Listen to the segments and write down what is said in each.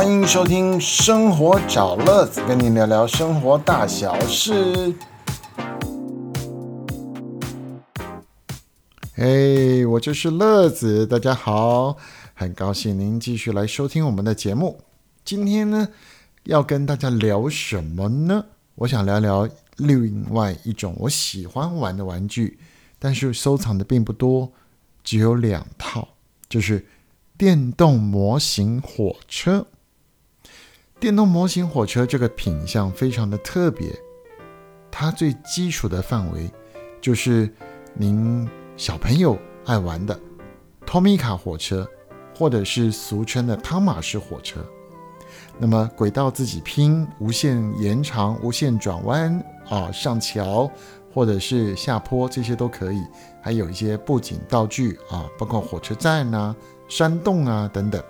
欢迎收听《生活找乐子》，跟您聊聊生活大小事。嘿，我就是乐子，大家好，很高兴您继续来收听我们的节目。今天呢，要跟大家聊什么呢？我想聊聊另外一种我喜欢玩的玩具，但是收藏的并不多，只有两套，就是电动模型火车。电动模型火车这个品相非常的特别，它最基础的范围就是您小朋友爱玩的托米卡火车，或者是俗称的汤马士火车。那么轨道自己拼，无限延长、无限转弯啊，上桥或者是下坡，这些都可以。还有一些布景道具啊，包括火车站啊、山洞啊等等。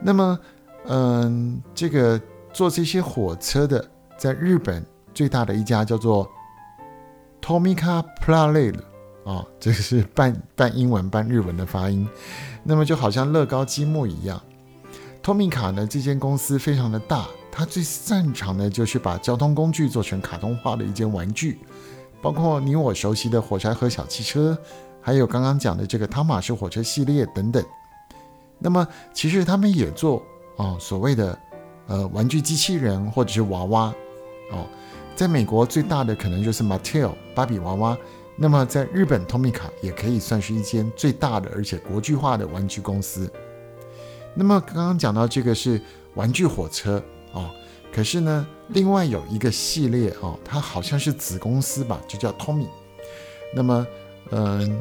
那么，嗯，这个做这些火车的，在日本最大的一家叫做 Tomica p l a r e 啊，这个是半半英文半日文的发音。那么就好像乐高积木一样。托米卡呢？这间公司非常的大，它最擅长的就是把交通工具做成卡通化的一件玩具，包括你我熟悉的火柴盒小汽车，还有刚刚讲的这个汤马士火车系列等等。那么其实他们也做哦所谓的呃玩具机器人或者是娃娃哦，在美国最大的可能就是 Mattel 芭比娃娃，那么在日本托米卡也可以算是一间最大的而且国际化的玩具公司。那么刚刚讲到这个是玩具火车哦，可是呢，另外有一个系列哦，它好像是子公司吧，就叫 Tommy。那么，嗯，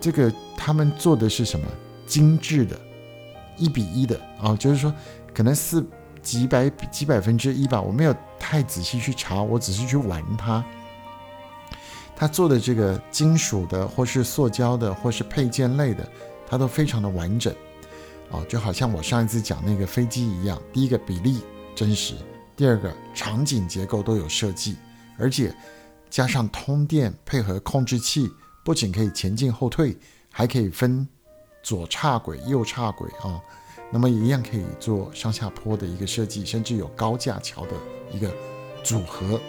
这个他们做的是什么？精致的，一比一的啊，就是说可能是几百几百分之一吧，我没有太仔细去查，我只是去玩它。它做的这个金属的，或是塑胶的，或是配件类的，它都非常的完整。哦，就好像我上一次讲那个飞机一样，第一个比例真实，第二个场景结构都有设计，而且加上通电配合控制器，不仅可以前进后退，还可以分左岔轨、右岔轨啊。那么一样可以做上下坡的一个设计，甚至有高架桥的一个组合。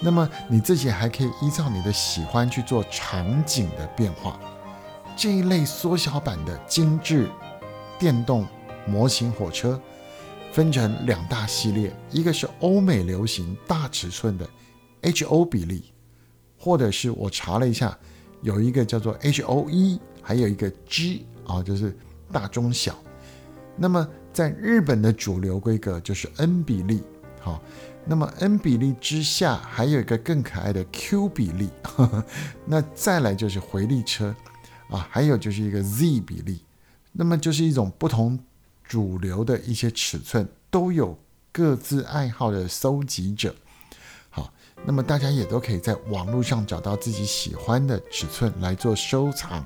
那么你自己还可以依照你的喜欢去做场景的变化。这一类缩小版的精致。电动模型火车分成两大系列，一个是欧美流行大尺寸的 H O 比例，或者是我查了一下，有一个叫做 H O 一，还有一个 G 啊，就是大中小。那么在日本的主流规格就是 N 比例，好，那么 N 比例之下还有一个更可爱的 Q 比例，呵 呵那再来就是回力车啊，还有就是一个 Z 比例。那么就是一种不同主流的一些尺寸，都有各自爱好的收集者。好，那么大家也都可以在网络上找到自己喜欢的尺寸来做收藏。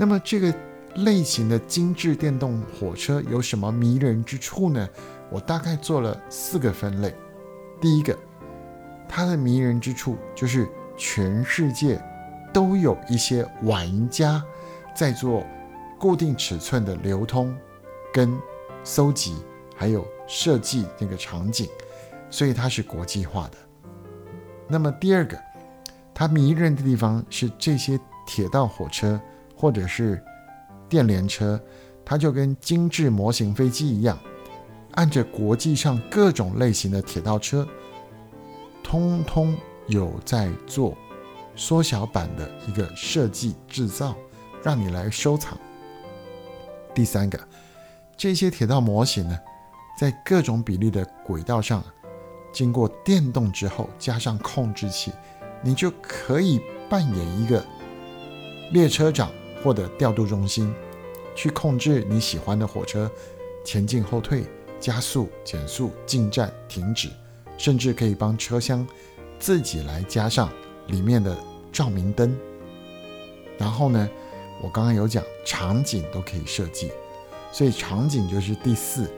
那么这个类型的精致电动火车有什么迷人之处呢？我大概做了四个分类。第一个，它的迷人之处就是全世界都有一些玩家在做。固定尺寸的流通、跟搜集，还有设计那个场景，所以它是国际化的。那么第二个，它迷人的地方是这些铁道火车或者是电联车，它就跟精致模型飞机一样，按着国际上各种类型的铁道车，通通有在做缩小版的一个设计制造，让你来收藏。第三个，这些铁道模型呢，在各种比例的轨道上，经过电动之后，加上控制器，你就可以扮演一个列车长或者调度中心，去控制你喜欢的火车前进、后退、加速、减速、进站、停止，甚至可以帮车厢自己来加上里面的照明灯，然后呢？我刚刚有讲场景都可以设计，所以场景就是第四。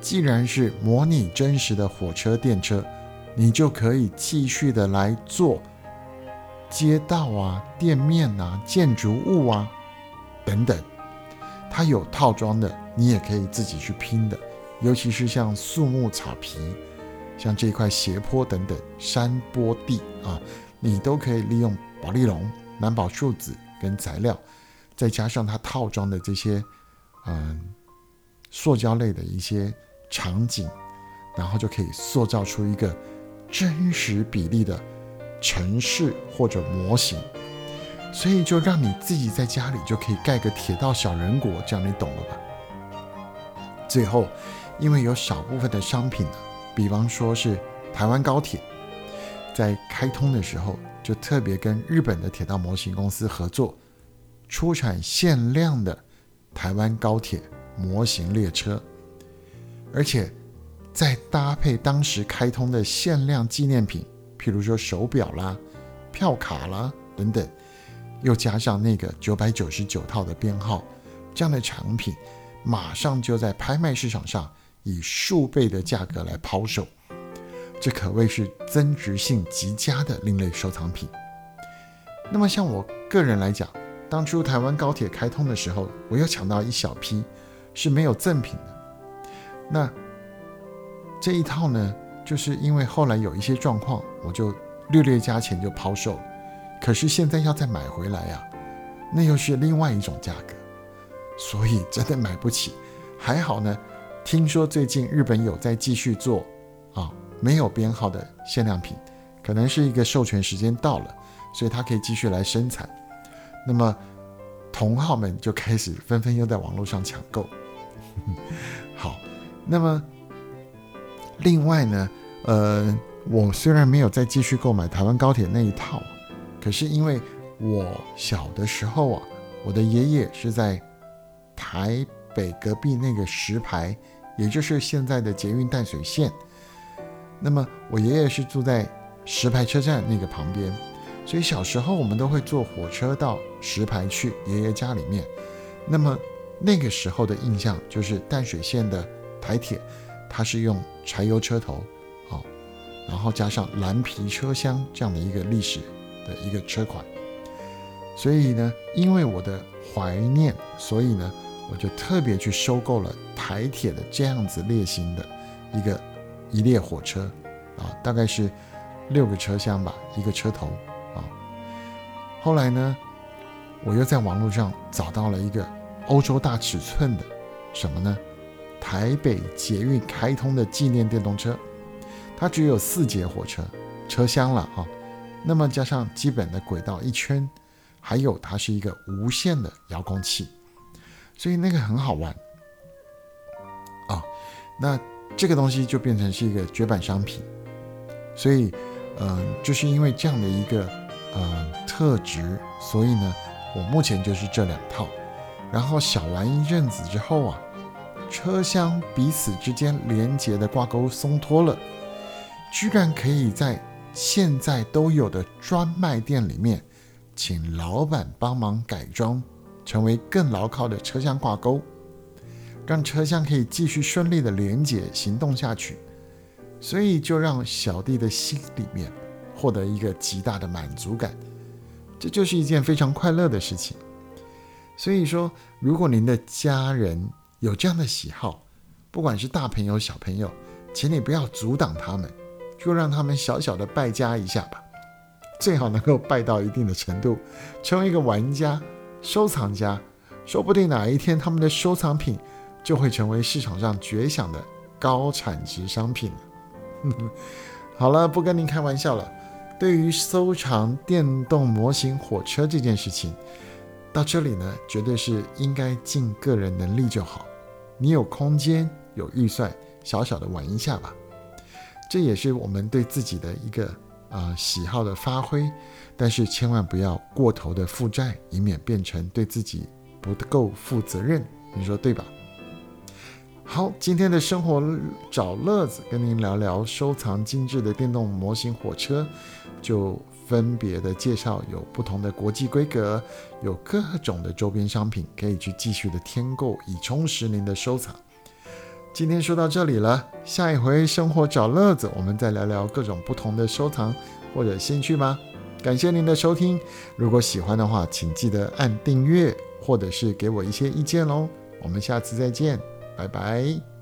既然是模拟真实的火车、电车，你就可以继续的来做街道啊、店面啊、建筑物啊等等。它有套装的，你也可以自己去拼的，尤其是像树木草皮，像这一块斜坡等等山坡地啊，你都可以利用保丽龙、蓝宝树脂跟材料，再加上它套装的这些嗯塑胶类的一些场景，然后就可以塑造出一个真实比例的城市或者模型。所以就让你自己在家里就可以盖个铁道小人国，这样你懂了吧？最后，因为有少部分的商品呢，比方说是台湾高铁，在开通的时候就特别跟日本的铁道模型公司合作，出产限量的台湾高铁模型列车，而且再搭配当时开通的限量纪念品，譬如说手表啦、票卡啦等等。又加上那个九百九十九套的编号，这样的产品马上就在拍卖市场上以数倍的价格来抛售，这可谓是增值性极佳的另类收藏品。那么像我个人来讲，当初台湾高铁开通的时候，我又抢到一小批是没有赠品的。那这一套呢，就是因为后来有一些状况，我就略略加钱就抛售了。可是现在要再买回来呀，那又是另外一种价格，所以真的买不起。还好呢，听说最近日本有在继续做啊，没有编号的限量品，可能是一个授权时间到了，所以它可以继续来生产。那么同好们就开始纷纷又在网络上抢购。好，那么另外呢，呃，我虽然没有再继续购买台湾高铁那一套。可是因为我小的时候啊，我的爷爷是在台北隔壁那个石牌，也就是现在的捷运淡水线。那么我爷爷是住在石牌车站那个旁边，所以小时候我们都会坐火车到石牌去爷爷家里面。那么那个时候的印象就是淡水线的台铁，它是用柴油车头，好，然后加上蓝皮车厢这样的一个历史。的一个车款，所以呢，因为我的怀念，所以呢，我就特别去收购了台铁的这样子列型的一个一列火车，啊，大概是六个车厢吧，一个车头啊。后来呢，我又在网络上找到了一个欧洲大尺寸的什么呢？台北捷运开通的纪念电动车，它只有四节火车车厢了啊。那么加上基本的轨道一圈，还有它是一个无线的遥控器，所以那个很好玩啊。那这个东西就变成是一个绝版商品，所以，嗯，就是因为这样的一个嗯特质，所以呢，我目前就是这两套。然后小玩一阵子之后啊，车厢彼此之间连接的挂钩松脱了，居然可以在。现在都有的专卖店里面，请老板帮忙改装，成为更牢靠的车厢挂钩，让车厢可以继续顺利的连接行动下去。所以就让小弟的心里面获得一个极大的满足感，这就是一件非常快乐的事情。所以说，如果您的家人有这样的喜好，不管是大朋友小朋友，请你不要阻挡他们。就让他们小小的败家一下吧，最好能够败到一定的程度，成为一个玩家、收藏家，说不定哪一天他们的收藏品就会成为市场上绝响的高产值商品了。好了，不跟您开玩笑了。对于收藏电动模型火车这件事情，到这里呢，绝对是应该尽个人能力就好。你有空间、有预算，小小的玩一下吧。这也是我们对自己的一个啊喜好的发挥，但是千万不要过头的负债，以免变成对自己不够负责任。你说对吧？好，今天的生活找乐子，跟您聊聊收藏精致的电动模型火车，就分别的介绍有不同的国际规格，有各种的周边商品，可以去继续的添购，以充实您的收藏。今天说到这里了，下一回生活找乐子，我们再聊聊各种不同的收藏或者兴趣吧。感谢您的收听，如果喜欢的话，请记得按订阅、或者是给我一些意见喽。我们下次再见，拜拜。